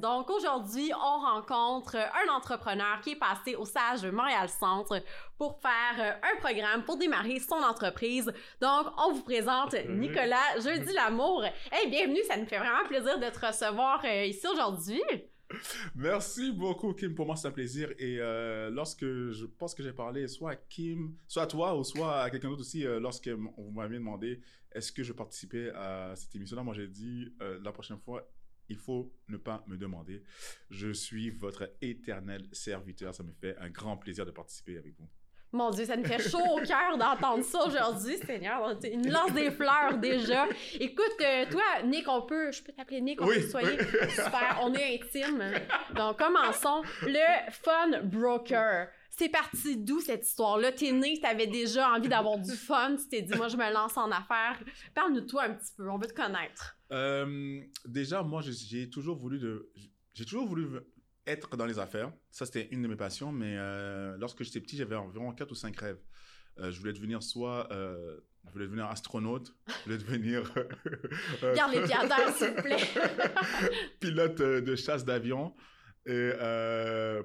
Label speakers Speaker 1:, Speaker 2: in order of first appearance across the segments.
Speaker 1: Donc aujourd'hui, on rencontre un entrepreneur qui est passé au sage Montréal Centre pour faire euh, un programme pour démarrer son entreprise. Donc on vous présente Nicolas Jeudi l'amour. Hey, bienvenue, ça nous fait vraiment plaisir de te recevoir euh, ici aujourd'hui.
Speaker 2: Merci beaucoup, Kim. Pour moi, c'est un plaisir. Et euh, lorsque je pense que j'ai parlé soit à Kim, soit à toi ou soit à quelqu'un d'autre aussi, euh, lorsque vous m'avez demandé est-ce que je participais à cette émission-là, moi j'ai dit euh, la prochaine fois, il faut ne pas me demander. Je suis votre éternel serviteur. Ça me fait un grand plaisir de participer avec vous.
Speaker 1: Mon Dieu, ça nous fait chaud au cœur d'entendre ça aujourd'hui, Seigneur. Une lance des fleurs déjà. Écoute, euh, toi, Nick, on peut, je peux t'appeler Nick, on
Speaker 2: Oui,
Speaker 1: peut se soigner.
Speaker 2: oui.
Speaker 1: Super, on est intime. Donc, commençons. Le Fun Broker. C'est parti d'où cette histoire-là? T'es né, t'avais déjà envie d'avoir du fun, tu t'es dit, moi, je me lance en affaires. Parle-nous de toi un petit peu, on veut te connaître.
Speaker 2: Euh, déjà, moi, j'ai- toujours voulu de, j'ai toujours voulu être dans les affaires. Ça, c'était une de mes passions. Mais euh, lorsque j'étais petit, j'avais environ quatre ou cinq rêves. Euh, je voulais devenir soit, euh, je voulais devenir astronaute, je voulais devenir
Speaker 1: Garde les pieds s'il vous plaît.
Speaker 2: pilote de chasse d'avion, et,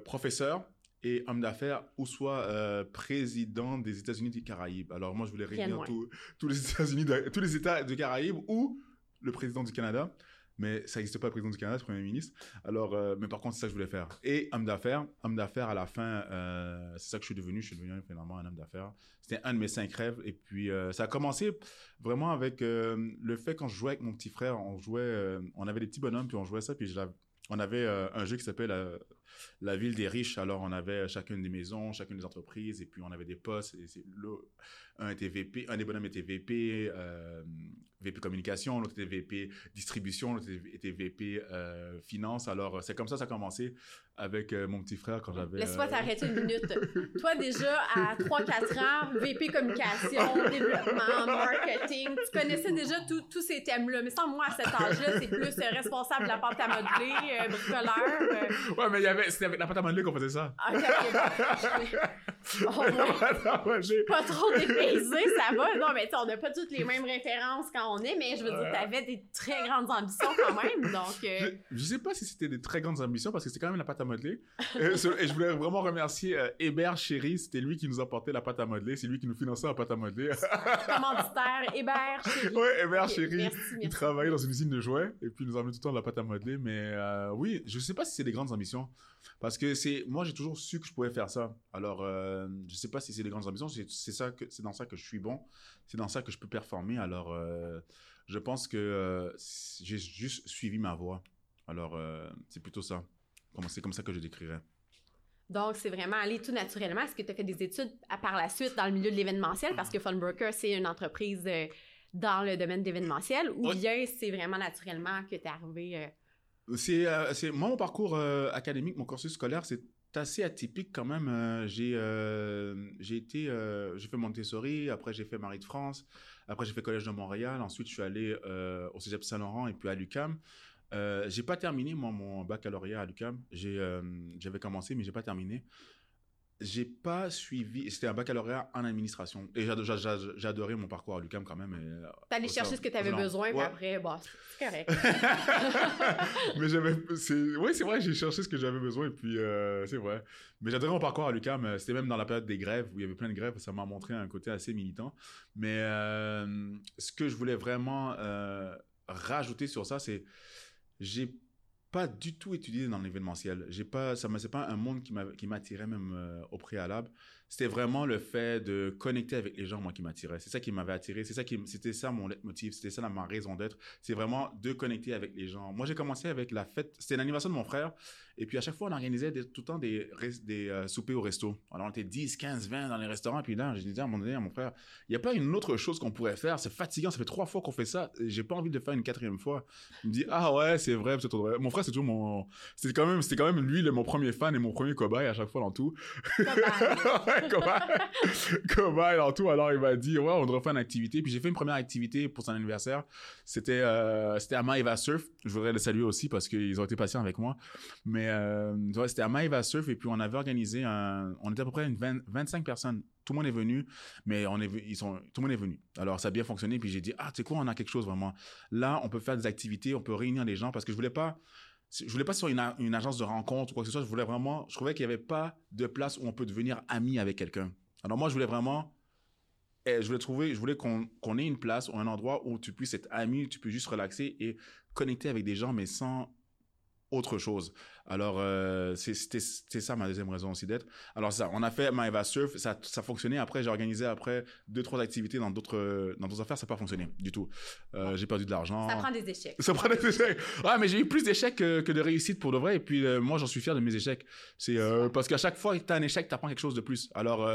Speaker 2: professeur et homme d'affaires, ou soit euh, président des États-Unis des Caraïbes. Alors moi, je voulais réunir tous- les États-Unis, tous les États des Caraïbes ou le président du Canada. Mais ça n'existe pas, le président du Canada, le premier ministre. Alors, euh, mais par contre, c'est ça que je voulais faire. Et homme d'affaires, homme d'affaires à la fin, euh, c'est ça que je suis devenu. Je suis devenu finalement un homme d'affaires. C'était un de mes cinq rêves. Et puis, ça a commencé vraiment avec le fait quand je jouais avec mon petit frère, on jouait, on avait des petits bonhommes, puis on jouait ça, puis je on avait euh, un jeu qui s'appelait la, la ville des riches. Alors, on avait chacune des maisons, chacune des entreprises, et puis on avait des postes. Et un était un des bonhommes était VP, euh, VP communication, l'autre était VP distribution, l'autre était- était VP euh, finance. Alors, c'est comme ça ça a commencé avec euh, mon petit frère quand j'avais.
Speaker 1: Laisse-moi
Speaker 2: euh,
Speaker 1: t'arrêter une minute. Toi, déjà, à 3-4 ans, VP communication, développement, marketing, tu connaissais déjà tous ces thèmes-là. Mais sans moi, à cet âge-là, c'est plus euh, responsable de la pâte à modeler, bricoleur.
Speaker 2: Ouais, mais il y avait, c'était avec la pâte à modeler qu'on faisait ça.
Speaker 1: ok, ok,
Speaker 2: à modeler.
Speaker 1: pas trop dépaysé, ça va. Non, mais on n'a pas toutes les mêmes références quand on est, mais je veux dire, t'avais des très grandes ambitions quand même. Donc,
Speaker 2: Je, je sais pas si c'était des très grandes ambitions parce que c'était quand même la pâte à modeler. et, je voulais vraiment remercier euh, Hébert Chéri, c'était lui qui nous apportait la pâte à modeler, c'est lui qui nous finançait la pâte à modeler.
Speaker 1: commanditaire, Hébert, chérie.
Speaker 2: ouais, Hébert
Speaker 1: Ok,
Speaker 2: Chéri.
Speaker 1: Merci,
Speaker 2: Il travaillait dans une usine de jouets et puis il nous emmenait tout le temps de la pâte à modeler. Mais euh, oui, je sais pas si c'est des grandes ambitions parce que c'est moi j'ai toujours su que je pouvais faire ça. Alors euh, je sais pas si c'est des grandes ambitions. C'est c'est ça que c'est dans ça que je suis bon. C'est dans ça que je peux performer. Alors euh, je pense que euh, j'ai juste suivi ma voie. Alors euh, c'est plutôt ça. C'est comme ça que je décrirais?
Speaker 1: Donc, c'est vraiment aller tout naturellement. Est-ce que tu as fait des études à, par la suite dans le milieu de l'événementiel? Parce que Funbroker, c'est une entreprise euh, dans le domaine d'événementiel ou
Speaker 2: Oui.
Speaker 1: bien c'est vraiment naturellement que tu es arrivé. euh,
Speaker 2: C'est, euh, c'est moi mon parcours académique, mon cursus scolaire, c'est assez atypique quand même. J'ai, j'ai été, j'ai fait Montessori, après j'ai fait Marie de France, après j'ai fait Collège de Montréal, ensuite je suis allé au Cégep Saint-Laurent et puis à l'UCAM. Euh, j'ai pas terminé moi mon baccalauréat à l'UCAM. J'ai, euh, j'avais commencé mais j'ai pas terminé. J'ai pas suivi. C'était un baccalauréat en administration et j'ado- j'a- j'a- j'ai adoré mon parcours à l'UCAM quand même. euh, au
Speaker 1: chercher ce que tu avais
Speaker 2: au-
Speaker 1: besoin,
Speaker 2: Ouais.
Speaker 1: après, bon, c'est correct.
Speaker 2: mais j'avais oui c'est vrai j'ai cherché ce que j'avais besoin et puis euh, c'est vrai mais j'adorais mon parcours à l'UQAM euh, c'était même dans la période des grèves où il y avait plein de grèves ça m'a montré un côté assez militant mais ce que je voulais vraiment rajouter sur ça c'est j'ai pas du tout étudié dans l'événementiel. J'ai pas ça m'a c'est pas un monde qui m'attirait même euh, au préalable c'était vraiment le fait de connecter avec les gens moi qui m'attirait c'est ça qui m'avait attiré c'est ça qui c'était ça mon leitmotiv c'était ça ma raison d'être c'est vraiment de connecter avec les gens. Moi, j'ai commencé avec la fête. C'était l'anniversaire de mon frère. Et puis, à chaque fois, on organisait des- tout le temps des, des euh, soupers au resto. Alors, on était 10, 15, 20 dans les restaurants. Puis là, j'ai dit à un moment donné à mon frère, il n'y a pas une autre chose qu'on pourrait faire? C'est fatigant. Ça fait trois fois qu'on fait ça. Et J'ai pas envie de faire une quatrième fois. Il me dit, ah ouais, c'est vrai. c'est vrai. Mon frère, c'est toujours mon, c'était quand même, c'était quand même lui, le, mon premier fan et mon premier cobaye à chaque fois dans tout. Cobaye dans tout. Alors, il m'a dit, ouais, on faire une activité. Puis j'ai fait une première activité pour son anniversaire. C'était, euh, à Maïva Surf. Je voudrais le saluer aussi parce qu'ils ont été patients avec moi. Mais, euh, c'était à Maïva Surf. Et puis, on avait organisé un, on était à peu près une 20 25 personnes. tout le monde est venu, mais on est, ils sont, tout le monde est venu. Alors, ça a bien fonctionné. Puis j'ai dit, ah, tu sais quoi, on a quelque chose vraiment. Là, on peut faire des activités, on peut réunir les gens parce que je voulais pas, je voulais pas sur une, agence de rencontre ou quoi que ce soit. Je voulais vraiment, je trouvais qu'il n'y avait pas de place où on peut devenir ami avec quelqu'un. Alors, moi, je voulais vraiment et je voulais trouver, je voulais qu'on ait une place ou un endroit où tu puisses être ami, tu peux juste relaxer et connecter avec des gens, mais sans autre chose. Alors, euh, c'était ça ma deuxième raison aussi d'être. Alors, ça, on a fait Maeva Surf, ça, ça fonctionnait. Après, j'ai organisé après deux, trois activités dans d'autres dans d'autres affaires, ça n'a pas fonctionné du tout. Euh, j'ai perdu de l'argent.
Speaker 1: Ça prend des échecs.
Speaker 2: Ça prend des échecs. Ouais, mais j'ai eu plus d'échecs que, que, de réussites pour de vrai. Et puis, euh, moi, j'en suis fier de mes échecs. C'est euh, parce qu'à chaque fois que tu as un échec, tu apprends quelque chose de plus. Alors,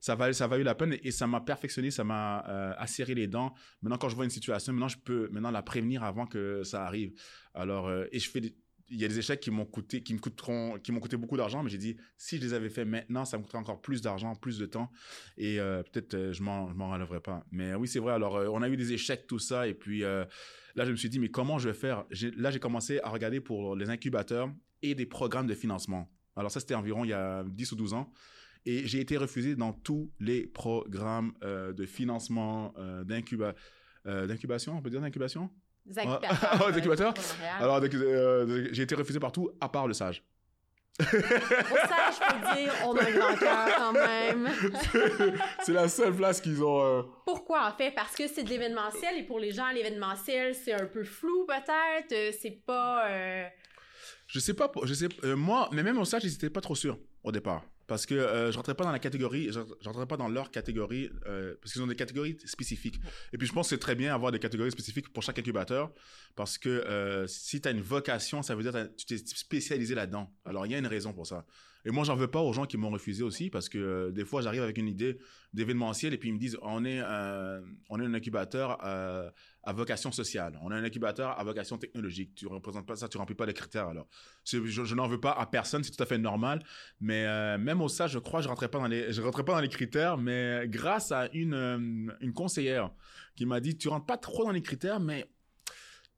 Speaker 2: ça va ça eu la peine et ça m'a perfectionné, ça m'a acéré les dents. Maintenant, quand je vois une situation, maintenant, je peux maintenant la prévenir avant que ça arrive. Alors, et je fais des il y a des échecs qui m'ont coûté, qui me coûteront, qui m'ont coûté beaucoup d'argent, mais j'ai dit, si je les avais fait maintenant, ça me coûterait encore plus d'argent, plus de temps, et euh, peut-être euh, je m'en, m'en relèverai pas. Mais oui, c'est vrai. Alors, euh, on a eu des échecs, tout ça, et puis là, je me suis dit, mais comment je vais faire? Là, j'ai commencé à regarder pour les incubateurs et des programmes de financement. Alors ça, c'était environ il y a 10 ou 12 ans. Et j'ai été refusé dans tous les programmes de financement, d'incubation, on peut dire d'incubation?
Speaker 1: Des incubateurs.
Speaker 2: Alors, euh, j'ai été refusé partout, à part le sage.
Speaker 1: Au sage, je peux dire, on a un grand cœur quand même.
Speaker 2: c'est la seule place qu'ils ont. Euh,
Speaker 1: Pourquoi, en fait? Parce que c'est de l'événementiel et pour les gens, l'événementiel, c'est un peu flou, peut-être? Euh, c'est pas.
Speaker 2: Je sais pas, je sais, moi, mais même au sage, j'étais pas trop sûr au départ parce que euh, je rentrais pas dans la catégorie, je, rentrais pas dans leur catégorie euh, parce qu'ils ont des catégories spécifiques. Et puis je pense que c'est très bien avoir des catégories spécifiques pour chaque incubateur parce que euh, si tu as une vocation, ça veut dire que tu t'es spécialisé là-dedans. Alors il y a une raison pour ça. Et moi, j'en veux pas aux gens qui m'ont refusé aussi parce que euh, des fois, j'arrive avec une idée d'événementiel et puis ils me disent on est un, on est un incubateur euh, à vocation sociale, on est un incubateur à vocation technologique. Tu représentes pas ça, tu remplis pas les critères. Alors, je, je n'en veux pas à personne, c'est tout à fait normal. Mais euh, même au ça, je crois, je rentrais pas dans les, je rentrais pas dans les critères. Mais grâce à une une conseillère qui m'a dit tu rentres pas trop dans les critères, mais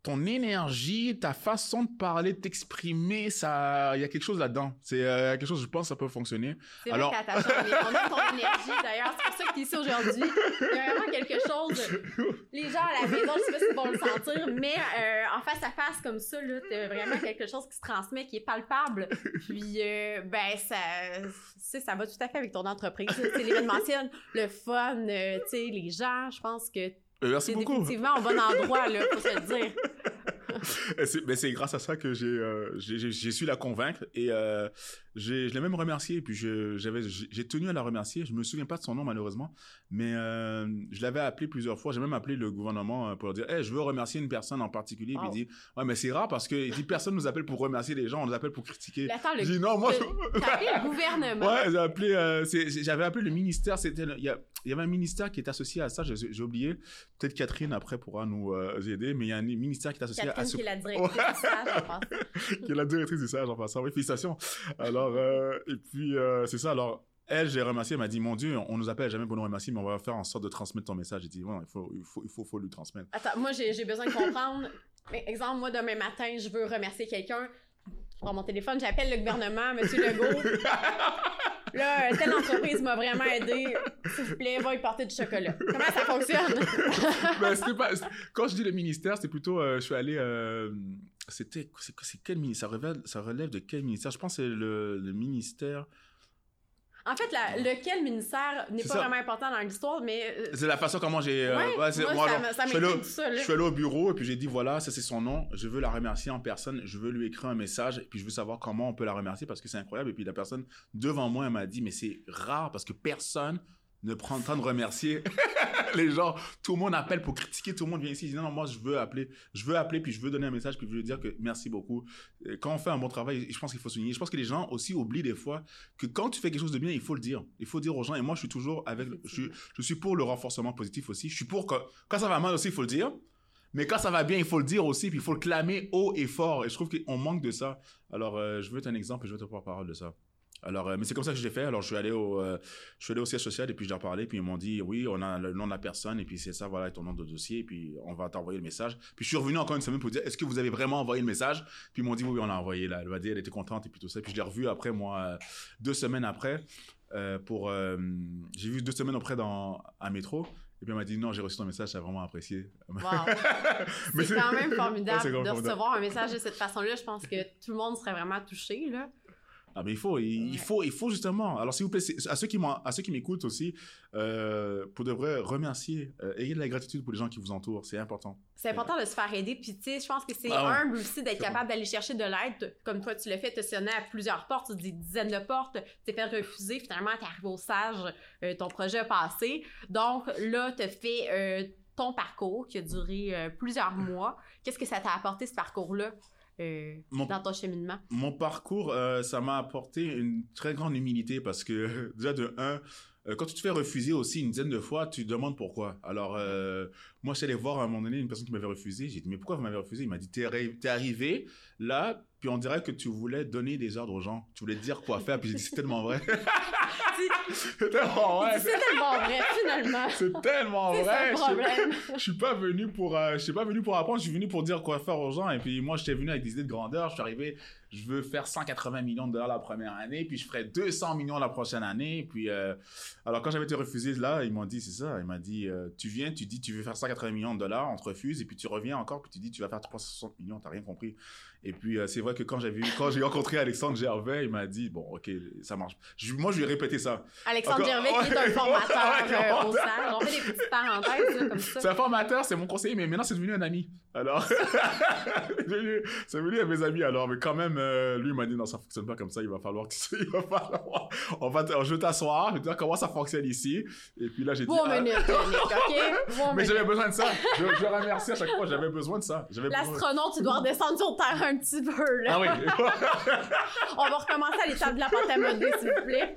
Speaker 2: ton énergie, ta façon de parler, de t'exprimer, ça, il y a quelque chose là-dedans. C'est euh, quelque chose, je pense, ça peut fonctionner.
Speaker 1: C'est Alors... vrai on aime ton énergie, d'ailleurs. C'est pour ça que ici aujourd'hui. Il y a vraiment quelque chose. Les gens à la maison, je sais pas s'ils vont le sentir, mais euh, en face à face comme ça, là, t'as vraiment quelque chose qui se transmet, qui est palpable. Puis, euh, ben, ça, ça va tout à fait avec ton entreprise. C'est l'événementiel, le fun, tu sais, les gens. Je pense que
Speaker 2: euh, merci beaucoup.
Speaker 1: Définitivement au bon endroit, là, faut se le dire.
Speaker 2: mais c'est grâce à ça que j'ai euh, j'ai su la convaincre et euh, je l'ai même remercié puis j'avais j'ai tenu à la remercier. Je me souviens pas de son nom malheureusement. Mais euh, je l'avais appelé plusieurs fois. J'ai même appelé le gouvernement euh, pour leur dire hey, je veux remercier une personne en particulier. Puis il dit ouais mais c'est rare parce que il dit personne nous appelle pour remercier les gens. On nous appelle pour critiquer.
Speaker 1: Attends,
Speaker 2: le, non moi
Speaker 1: t'as appelé le gouvernement.
Speaker 2: Ouais j'ai appelé j'avais appelé le ministère. C'était il y, y, avait un ministère qui est associé à ça. J'ai oublié. Peut-être Catherine après pourra nous aider. Mais il y a un ministère qui est associé
Speaker 1: à qui est la directrice du SAGE en passant
Speaker 2: qui est la directrice du SAGE en passant oui félicitations alors euh, et puis, euh, c'est ça. Alors, elle, j'ai remercié, elle m'a dit, mon Dieu, on nous appelle jamais pour nous remercier, mais on va faire en sorte de transmettre ton message. J'ai dit, bon, il faut, il faut, il faut, faut lui transmettre.
Speaker 1: Attends, moi, j'ai besoin de comprendre. Exemple, moi, demain matin, je veux remercier quelqu'un. Prends mon téléphone, j'appelle le gouvernement, Monsieur Legault. Là, telle entreprise m'a vraiment aidé. S'il vous plaît, va y porter du chocolat. Comment ça fonctionne?
Speaker 2: ben, pas, quand je dis le ministère, c'est plutôt, euh, je suis allé, c'était c'est quel ministère ça relève, ça relève de quel ministère? Je pense que c'est le, le, ministère
Speaker 1: en fait, la, lequel ministère n'est pas vraiment important dans l'histoire, mais...
Speaker 2: Euh, c'est la façon comment j'ai...
Speaker 1: Euh, ouais, moi, ça, ça
Speaker 2: je, ça, je suis allé au bureau et puis j'ai dit, voilà, ça c'est son nom, je veux la remercier en personne, je veux lui écrire un message et puis je veux savoir comment on peut la remercier parce que c'est incroyable. Et puis la personne devant moi, elle m'a dit, mais c'est rare parce que personne ne prend le temps de remercier les gens. Tout le monde appelle pour critiquer, tout le monde vient ici. Dit, non, non, moi, je veux appeler, je veux appeler, puis je veux donner un message, puis je veux dire que merci beaucoup. Quand on fait un bon travail, je pense qu'il faut souligner. Je pense que les gens aussi oublient des fois que quand tu fais quelque chose de bien, il faut le dire. Il faut dire aux gens. Et moi, je suis toujours avec, je, je suis pour le renforcement positif aussi. Je suis pour que, quand ça va mal aussi, il faut le dire. Mais quand ça va bien, il faut le dire aussi, puis il faut le clamer haut et fort. Et je trouve qu'on manque de ça. Alors, euh, je veux être un exemple et je veux te prendre parole de ça. Alors, euh, mais c'est comme ça que je l'ai fait. Alors, je suis allé au, euh, je suis allé au siège social et puis je leur parlais. Puis ils m'ont dit, oui, on a le nom de la personne et puis c'est ça, voilà, ton nom de dossier. Et puis on va t'envoyer le message. Puis je suis revenu encore une semaine pour dire, est-ce que vous avez vraiment envoyé le message? Puis ils m'ont dit, oui, on l'a envoyé là. Elle m'a dit, elle était contente et puis tout ça. Puis je l'ai revu après, moi, euh, deux semaines après. pour. j'ai vu deux semaines auprès dans à métro. Et puis elle m'a dit non, j'ai reçu ton message, j'ai vraiment apprécié.
Speaker 1: Wow. C'est quand même
Speaker 2: Ouais,
Speaker 1: formidable
Speaker 2: même
Speaker 1: de
Speaker 2: formidable.
Speaker 1: recevoir un message de cette façon-là. Je pense que tout le monde serait vraiment touché. Là.
Speaker 2: Ah mais il faut, il, faut, il faut justement. Alors s'il vous plaît, à ceux qui à ceux qui m'écoutent aussi, euh, pour de vrai, remercier, euh, ayez de la gratitude pour les gens qui vous entourent, c'est important.
Speaker 1: C'est important de se faire aider. Puis, tu sais, je pense que c'est
Speaker 2: Ah
Speaker 1: humble aussi d'être capable d'aller chercher de l'aide. Comme toi, tu l'as fait, tu sonné à plusieurs portes, des dizaines de portes, tu t'es fait refuser. Finalement, tu arrivé au sage, euh, ton projet a passé. Donc, là, tu as fait euh, ton parcours qui a duré euh, plusieurs mois. Qu'est-ce que ça t'a apporté, ce parcours-là, euh,
Speaker 2: Mon-
Speaker 1: dans ton cheminement?
Speaker 2: Mon parcours, euh, ça m'a apporté une très grande humilité parce que déjà de un, euh, quand tu te fais refuser aussi une dizaine de fois, tu te demandes pourquoi. Alors euh, moi, je suis allé voir à un moment donné une personne qui m'avait refusé. J'ai dit mais pourquoi vous m'avez refusé? Il m'a dit t'es arri- t'es arrivé là, puis on dirait que tu voulais donner des ordres aux gens. Tu voulais dire quoi faire. Puis j'ai dit c'est tellement vrai. c'est tellement vrai.
Speaker 1: C'est tellement vrai, finalement.
Speaker 2: C'est tellement vrai. je suis pas venu pour euh, je suis pas venu pour apprendre je suis venu pour dire quoi faire aux gens et puis moi j'étais venu avec des idées de grandeur je suis arrivé je veux faire 180 millions de dollars la première année puis je ferai 200 millions la prochaine année puis euh, alors quand j'avais été refusé là ils m'ont dit c'est ça ils m'ont dit euh, tu viens tu dis tu veux faire 180 millions de dollars on te refuse et puis tu reviens encore puis tu dis tu vas faire 360 millions t'as rien compris et puis euh, c'est vrai que quand vu quand j'ai rencontré Alexandre Gervais il m'a dit bon ok ça marche Je- moi je lui ai répété ça
Speaker 1: Alexandre
Speaker 2: Encore-
Speaker 1: Gervais, qui est un
Speaker 2: ouais,
Speaker 1: formateur
Speaker 2: ouais,
Speaker 1: euh, au
Speaker 2: ouais.
Speaker 1: On fait des petites parenthèses là, comme ça.
Speaker 2: C'est un formateur, c'est mon conseiller, mais maintenant c'est devenu un ami. Alors, c'est devenu- un de mes amis. Alors, mais quand même, euh, lui il m'a dit non, ça fonctionne pas comme ça. Il va falloir que il va falloir, on va, je vais t'asseoir, je vais te dire comment ça fonctionne ici. Et puis là, j'ai dit.
Speaker 1: Bon
Speaker 2: ah,
Speaker 1: minute, Nick, OK? Bon
Speaker 2: mais j'avais besoin de ça. Je, je remercie à chaque fois. J'avais besoin de ça. Besoin.
Speaker 1: L'astronaute, tu dois redescendre sur terre un petit peu, là.
Speaker 2: Ah oui.
Speaker 1: On va recommencer à l'étape de la pâte à modeler, s'il vous plaît.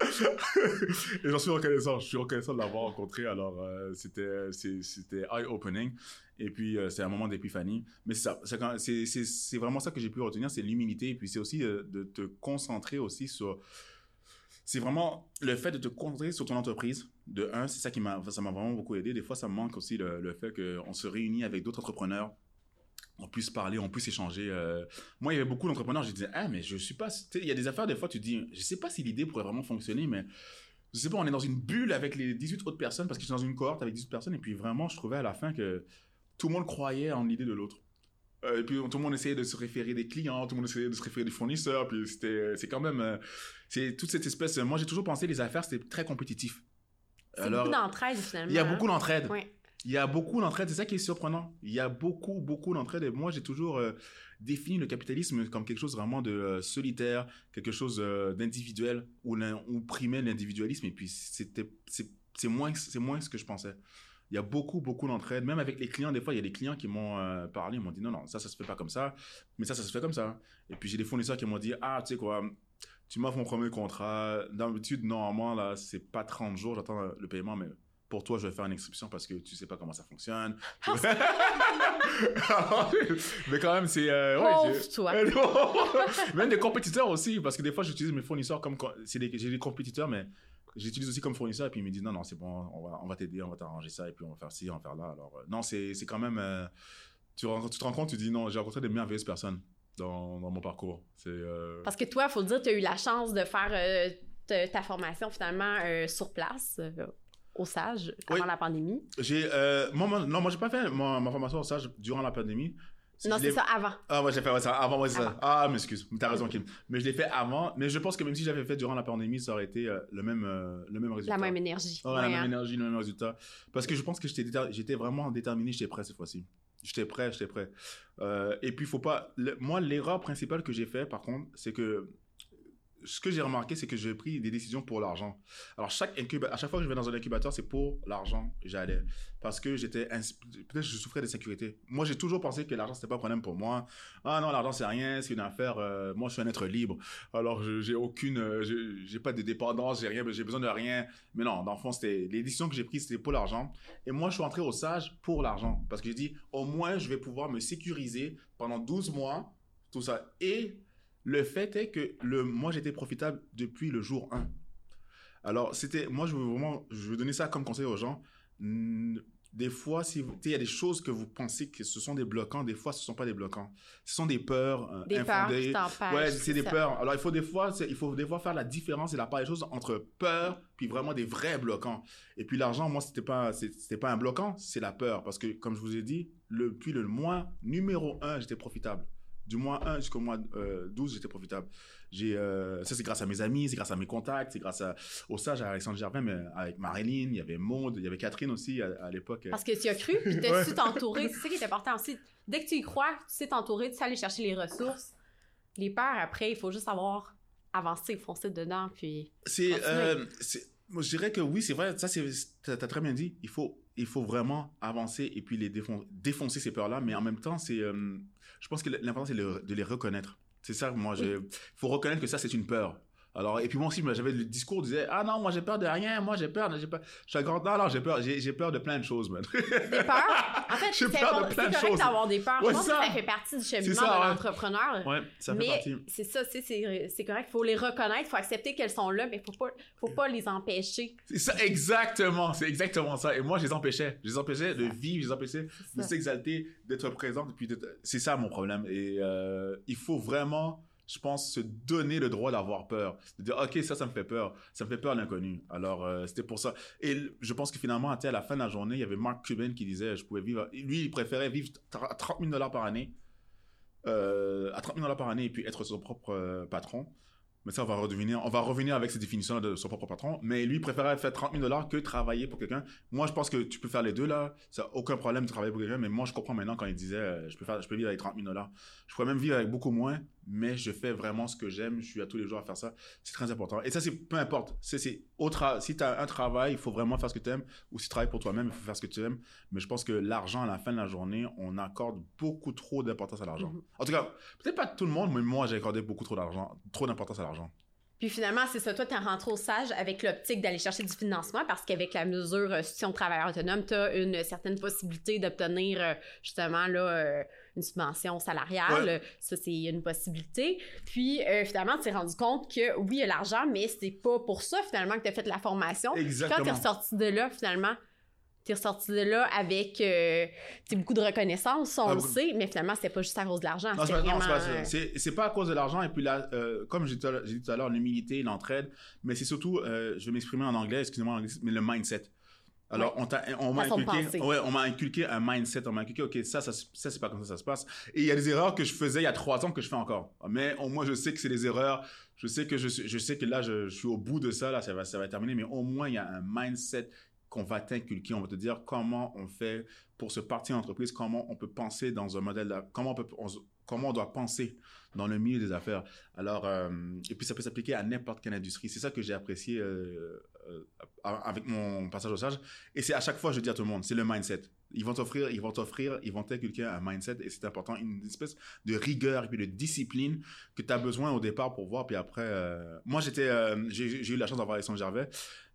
Speaker 2: Et j'en suis reconnaissant. Je suis reconnaissant de l'avoir rencontré. Alors, euh, c'était, c'était eye-opening. Et puis, euh, c'est un moment d'épiphanie. Mais c'est ça. C'est, c'est, vraiment ça que j'ai pu retenir, c'est l'humilité. Et puis, c'est aussi euh, de te concentrer aussi sur... C'est vraiment le fait de te concentrer sur ton entreprise. De un, c'est ça qui m'a, ça m'a vraiment beaucoup aidé. Des fois, ça me manque aussi le, le fait qu'on se réunit avec d'autres entrepreneurs. On puisse parler, on puisse échanger. euh. Moi, il y avait beaucoup d'entrepreneurs. Je disais, ah, mais je suis pas. Il y a des affaires, des fois, tu dis, je sais pas si l'idée pourrait vraiment fonctionner, mais je sais pas, on est dans une bulle avec les 18 autres personnes parce que je suis dans une cohorte avec 18 personnes et puis vraiment, je trouvais à la fin que tout le monde croyait en l'idée de l'autre. Euh, et puis tout le monde essayait de se référer des clients, tout le monde essayait de se référer des fournisseurs, puis c'était, c'est quand même, euh, c'est toute cette espèce. moi, j'ai toujours pensé les affaires c'était très compétitif.
Speaker 1: C'est beaucoup d'entraide, finalement.
Speaker 2: il y a
Speaker 1: hein.
Speaker 2: beaucoup d'entraide.
Speaker 1: Oui.
Speaker 2: Il y a beaucoup d'entraide, c'est ça qui est surprenant. Il y a beaucoup, beaucoup d'entraide. Moi, j'ai toujours euh, défini le capitalisme comme quelque chose vraiment de euh, solitaire, quelque chose euh, d'individuel, où, primait l'individualisme. Et puis, c'est, moins, c'est moins ce que je pensais. Il y a beaucoup, beaucoup d'entraide. Même avec les clients, des fois, il y a des clients qui m'ont parlé, ils m'ont dit non, non, ça, ça se fait pas comme ça, mais ça, ça se fait comme ça. Et puis, j'ai des fournisseurs qui m'ont dit ah, tu sais quoi, tu m'offres mon premier contrat. D'habitude, normalement, là, c'est pas 30 jours, j'attends le paiement, mais pour toi, je vais faire une exception parce que tu sais pas comment ça fonctionne. mais quand même, c'est. euh, ouais,
Speaker 1: toi.
Speaker 2: Même des compétiteurs aussi, parce que des fois, j'utilise mes fournisseurs comme. J'ai des compétiteurs, mais j'utilise aussi comme fournisseur, et puis ils me disent non, non, c'est bon, on va, on va t'aider, on va t'arranger ça, et puis on va faire ci, on va faire là. Alors, euh, non, c'est quand même. euh, tu, tu te rends compte, tu dis non, j'ai rencontré des merveilleuses personnes dans, dans mon parcours. Euh,
Speaker 1: Parce que toi, il faut le dire, tu as eu la chance de faire euh, ta, ta formation finalement euh, sur place, au SAGE,
Speaker 2: Oui.
Speaker 1: avant la pandémie.
Speaker 2: J'ai. euh, moi, moi- non, moi, j'ai pas fait ma, ma formation au stage durant la pandémie.
Speaker 1: Non, c'est ça, avant.
Speaker 2: Ah, moi, j'ai fait ouais, ça avant, moi, c'est ça. Ah, m'excuse, t'as raison, Kim. Mais je l'ai fait avant. Mais je pense que même si j'avais fait durant la pandémie, ça aurait été euh, le, même, euh, le même résultat.
Speaker 1: La même énergie.
Speaker 2: Ouais,
Speaker 1: Ouais,
Speaker 2: la même
Speaker 1: hein.
Speaker 2: énergie, le même résultat. Parce que je pense que j'étais j'étais vraiment déterminé, j'étais prêt cette fois-ci. J'étais prêt, j'étais prêt. Euh, et puis, faut pas. le- moi, l'erreur principale que j'ai fait, par contre, c'est que ce que j'ai remarqué, c'est que j'ai pris des décisions pour l'argent. Alors, chaque à chaque fois que je vais dans un incubateur, c'est pour l'argent. J'allais. Parce que j'étais. Peut-être je souffrais d'insécurité. Moi, j'ai toujours pensé que l'argent, c'était pas un problème pour moi. Ah non, l'argent, c'est rien, c'est une affaire. euh, moi, je suis un être libre. Alors, j'ai aucune. euh, j'ai pas de dépendance, j'ai rien, j'ai besoin de rien. Mais non, dans le fond, c'était. Les décisions que j'ai prises, c'était pour l'argent. Et moi, je suis entré au sage pour l'argent. Parce que j'ai dit, au moins, je vais pouvoir me sécuriser pendant 12 mois, tout ça. Et le fait est que le, moi, j'étais profitable depuis le jour 1. Alors, c'était, moi, je veux vraiment, je veux donner ça comme conseil aux gens. Des fois, si il y a des choses que vous pensez que ce sont des bloquants, des fois, ce ne sont pas des bloquants. Ce sont des peurs euh,
Speaker 1: Des peurs
Speaker 2: infondées.
Speaker 1: qui t'empêchent.
Speaker 2: Ouais, c'est des
Speaker 1: ça.
Speaker 2: peurs. Alors, il faut des fois, il faut des fois faire la différence et la part des choses entre peur puis vraiment des vrais bloquants. Et puis l'argent, moi, c'était pas, c'était pas un bloquant, c'est la peur. Parce que, comme je vous ai dit, le, puis le mois numéro 1, j'étais profitable. Du mois 1 jusqu'au mois euh, 12, j'étais profitable. J'ai, euh, ça, c'est grâce à mes amis, c'est grâce à mes contacts, c'est grâce à, au sage à Alexandre Gervin, mais avec Marilyn, il y avait Maude, il y avait Catherine aussi à, à l'époque.
Speaker 1: Parce que tu as cru, puis tu as su t'entourer. C'est ça qui est important aussi. Dès que tu y crois, tu sais t'entourer, tu sais aller chercher les ressources. Les peurs, après, il faut juste savoir avancer, foncer dedans, puis...
Speaker 2: C'est, euh, c'est- moi, je dirais que oui, c'est vrai. Ça, c'est, t'as, t'as très bien dit. Il faut, il faut vraiment avancer et puis les défon- défoncer ces peurs-là. Mais en même temps, c'est, euh, je pense que l'important c'est de les reconnaître. C'est ça, moi, il faut reconnaître que ça, c'est une peur. Alors, et puis moi aussi, j'avais le discours disait Ah non, moi, j'ai peur de rien, moi, j'ai peur, j'ai peur. Je suis non, non, j'ai peur, j'ai, peur de plein de choses, man.
Speaker 1: Des peurs? En fait, c'est correct d'avoir des peurs.
Speaker 2: Ouais,
Speaker 1: je pense
Speaker 2: c'est
Speaker 1: que
Speaker 2: ça.
Speaker 1: fait partie du cheminement
Speaker 2: ça,
Speaker 1: de l'entrepreneur.
Speaker 2: ouais, ça fait
Speaker 1: mais
Speaker 2: partie.
Speaker 1: c'est ça, c'est- correct. Il faut les reconnaître, il faut accepter qu'elles sont là, mais il faut pas, faut pas les empêcher.
Speaker 2: C'est ça, exactement, c'est exactement ça. Et moi, je les empêchais. Je les empêchais de vivre, je les empêchais de s'exalter, d'être présent. C'est ça mon problème. Et euh, il faut vraiment, je pense, se donner le droit d'avoir peur. De dire, OK, ça, ça me fait peur. Ça me fait peur l'inconnu. Alors, euh, c'était pour ça. Et je pense que finalement, à la fin de la journée, il y avait Mark Cuban qui disait, je pouvais vivre. Lui, il préférait vivre à 30 000 dollars par année. euh, à 30 000 dollars par année et puis être son propre euh, patron. Mais ça, on va revenir, on va revenir avec ces définitions de son propre patron. Mais lui, il préférait faire 30 000 dollars que travailler pour quelqu'un. Moi, je pense que tu peux faire les deux, là. Ça aucun problème de travailler pour quelqu'un. Mais moi, je comprends maintenant quand il disait, je peux faire, je peux vivre avec 30 000 dollars. Je pourrais même vivre avec beaucoup moins, mais je fais vraiment ce que j'aime. Je suis à tous les jours à faire ça. C'est très important. Et ça, c'est peu importe. C'est, si tu as un travail, il faut vraiment faire ce que tu aimes. Ou si tu travailles pour toi-même, il faut faire ce que tu aimes. Mais je pense que l'argent, à la fin de la journée, on accorde beaucoup trop d'importance à l'argent.
Speaker 1: Mhm.
Speaker 2: En tout cas, peut-être pas tout le monde, mais moi, j'ai accordé beaucoup trop d'argent, trop d'importance à l'argent.
Speaker 1: Puis finalement, c'est ça. Toi, tu rentré au sage avec l'optique d'aller chercher du financement parce qu'avec la mesure euh, soutien aux travailleurs autonomes, tu as une certaine possibilité d'obtenir euh, justement là, euh, une subvention salariale.
Speaker 2: Ouais.
Speaker 1: Ça, c'est une possibilité. Puis euh, finalement, tu t'es rendu compte que oui, il y a l'argent, mais c'est pas pour ça finalement que tu as fait la formation. Quand tu es
Speaker 2: Exactement.
Speaker 1: ressorti de là, finalement, tu es ressorti de là avec euh, beaucoup de reconnaissance, on
Speaker 2: Ah,
Speaker 1: le sait, mais finalement, c'était pas juste à cause de l'argent.
Speaker 2: Non, c'est pas, non, c'est
Speaker 1: vraiment,
Speaker 2: pas ça.
Speaker 1: euh,
Speaker 2: C'est- pas à cause de l'argent. Et puis là, euh, comme j'ai dit tout à l'heure- l'humilité, l'entraide. Mais c'est surtout, je vais m'exprimer en anglais, excusez-moi, mais le mindset. Alors, on, t'a- on m'a inculqué, ouais, on inculqué un mindset, on m'a inculqué, ok, ça, ça, ça c'est pas comme ça ça se passe. Et il y a des erreurs que je faisais il y a trois ans que je fais encore. Mais au moins, je sais que c'est des erreurs. Je sais que je, je sais que là, je, je suis au bout de ça, là, ça va, ça va terminer. Mais au moins, il y a un mindset qu'on va t'inculquer. On va te dire comment on fait pour se partir en entreprise, comment on peut penser dans un modèle, comment on peut, on comment on doit penser dans le milieu des affaires. Alors, euh, et puis ça peut s'appliquer à n'importe quelle industrie. C'est ça que j'ai apprécié euh, avec mon passage au sage. Et c'est à chaque fois, je dis à tout le monde, c'est le mindset. Ils vont t'offrir, ils vont t'offrir, ils vont t'inculquer un mindset et c'est important, une espèce de rigueur et puis de discipline que tu as besoin au départ pour voir. Puis après, euh, moi j'étais, euh, j'ai eu la chance d'avoir Alexandre Gervais,